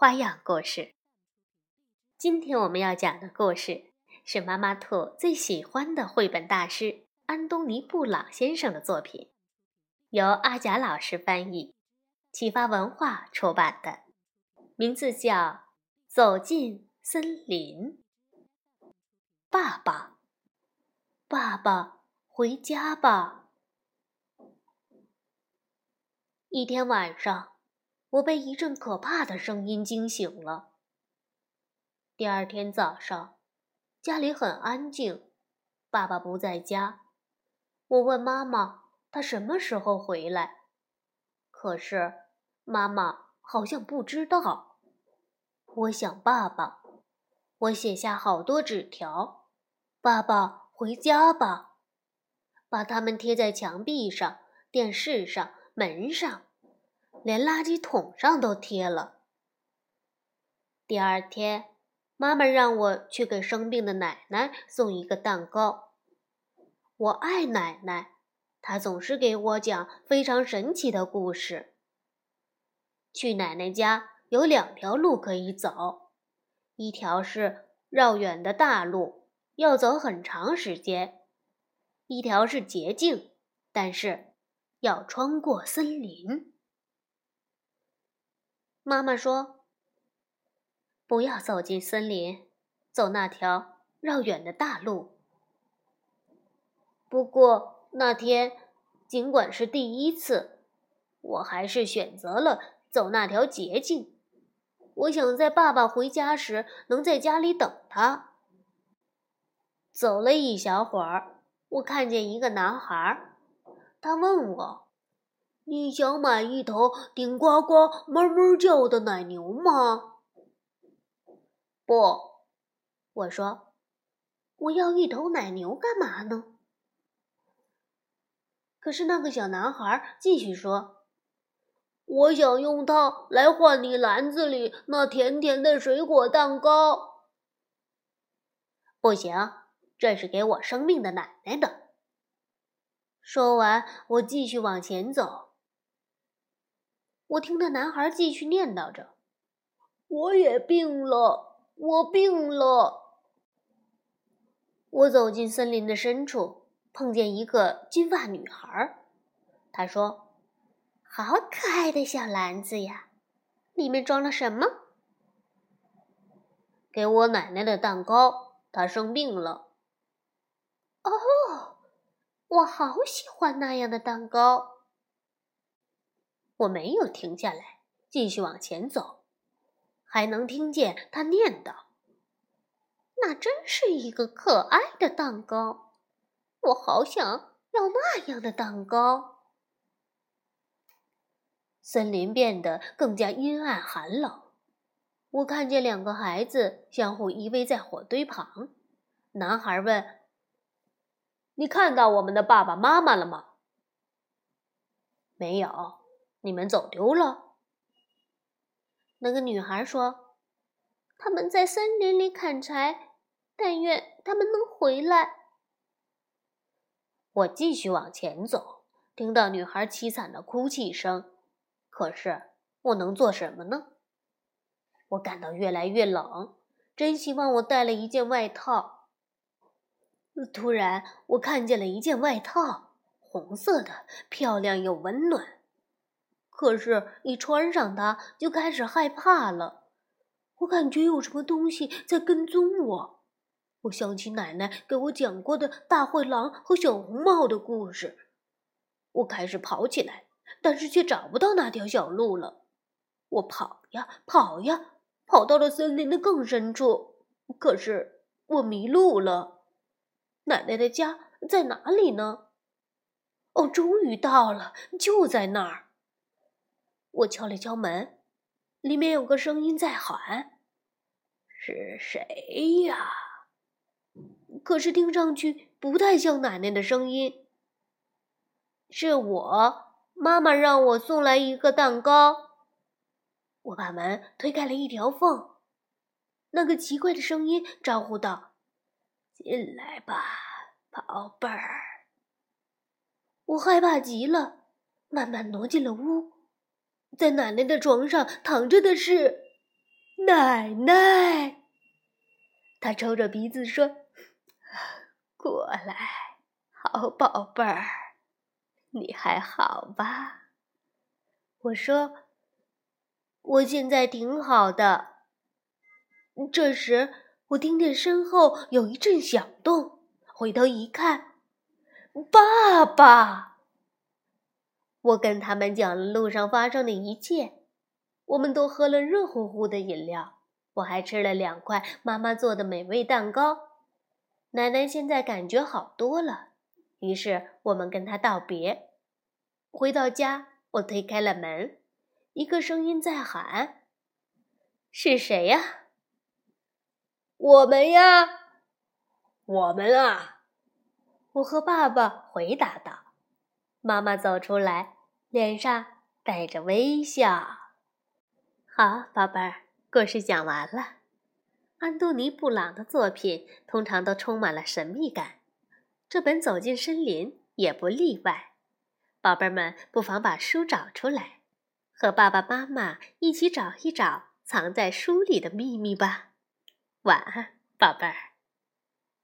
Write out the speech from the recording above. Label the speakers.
Speaker 1: 花样故事。今天我们要讲的故事是妈妈兔最喜欢的绘本大师安东尼·布朗先生的作品，由阿甲老师翻译，启发文化出版的，名字叫《走进森林》。爸爸，爸爸，回家吧。一天晚上。我被一阵可怕的声音惊醒了。第二天早上，家里很安静，爸爸不在家。我问妈妈，他什么时候回来？可是妈妈好像不知道。我想爸爸，我写下好多纸条：“爸爸，回家吧！”把它们贴在墙壁上、电视上、门上。连垃圾桶上都贴了。第二天，妈妈让我去给生病的奶奶送一个蛋糕。我爱奶奶，她总是给我讲非常神奇的故事。去奶奶家有两条路可以走，一条是绕远的大路，要走很长时间；一条是捷径，但是要穿过森林。妈妈说：“不要走进森林，走那条绕远的大路。”不过那天，尽管是第一次，我还是选择了走那条捷径。我想在爸爸回家时能在家里等他。走了一小会儿，我看见一个男孩，他问我。你想买一头顶呱呱、哞哞叫的奶牛吗？不，我说，我要一头奶牛干嘛呢？可是那个小男孩继续说：“我想用它来换你篮子里那甜甜的水果蛋糕。”不行，这是给我生病的奶奶的。说完，我继续往前走。我听那男孩继续念叨着：“我也病了，我病了。”我走进森林的深处，碰见一个金发女孩。她说：“好可爱的小篮子呀，里面装了什么？”“给我奶奶的蛋糕，她生病了。”“哦，我好喜欢那样的蛋糕。”我没有停下来，继续往前走，还能听见他念叨：“那真是一个可爱的蛋糕，我好想要那样的蛋糕。”森林变得更加阴暗寒冷。我看见两个孩子相互依偎在火堆旁。男孩问：“你看到我们的爸爸妈妈了吗？”“没有。”你们走丢了。那个女孩说：“他们在森林里砍柴，但愿他们能回来。”我继续往前走，听到女孩凄惨的哭泣声。可是我能做什么呢？我感到越来越冷，真希望我带了一件外套。突然，我看见了一件外套，红色的，漂亮又温暖。可是，一穿上它，就开始害怕了。我感觉有什么东西在跟踪我。我想起奶奶给我讲过的大灰狼和小红帽的故事。我开始跑起来，但是却找不到那条小路了。我跑呀跑呀，跑到了森林的更深处。可是我迷路了。奶奶的家在哪里呢？哦，终于到了，就在那儿。我敲了敲门，里面有个声音在喊：“是谁呀？”可是听上去不太像奶奶的声音。是我，妈妈让我送来一个蛋糕。我把门推开了一条缝，那个奇怪的声音招呼道：“进来吧，宝贝儿。”我害怕极了，慢慢挪进了屋。在奶奶的床上躺着的是奶奶。她抽着鼻子说：“过来，好宝贝儿，你还好吧？”我说。我现在挺好的。这时，我听见身后有一阵响动，回头一看，爸爸！我跟他们讲了路上发生的一切，我们都喝了热乎乎的饮料，我还吃了两块妈妈做的美味蛋糕。奶奶现在感觉好多了，于是我们跟她道别。回到家，我推开了门。一个声音在喊：“是谁呀？”“我们呀，我们啊！”我和爸爸回答道。妈妈走出来，脸上带着微笑。好，宝贝儿，故事讲完了。安东尼·布朗的作品通常都充满了神秘感，这本《走进森林》也不例外。宝贝们，不妨把书找出来。和爸爸妈妈一起找一找藏在书里的秘密吧。晚安，宝贝儿。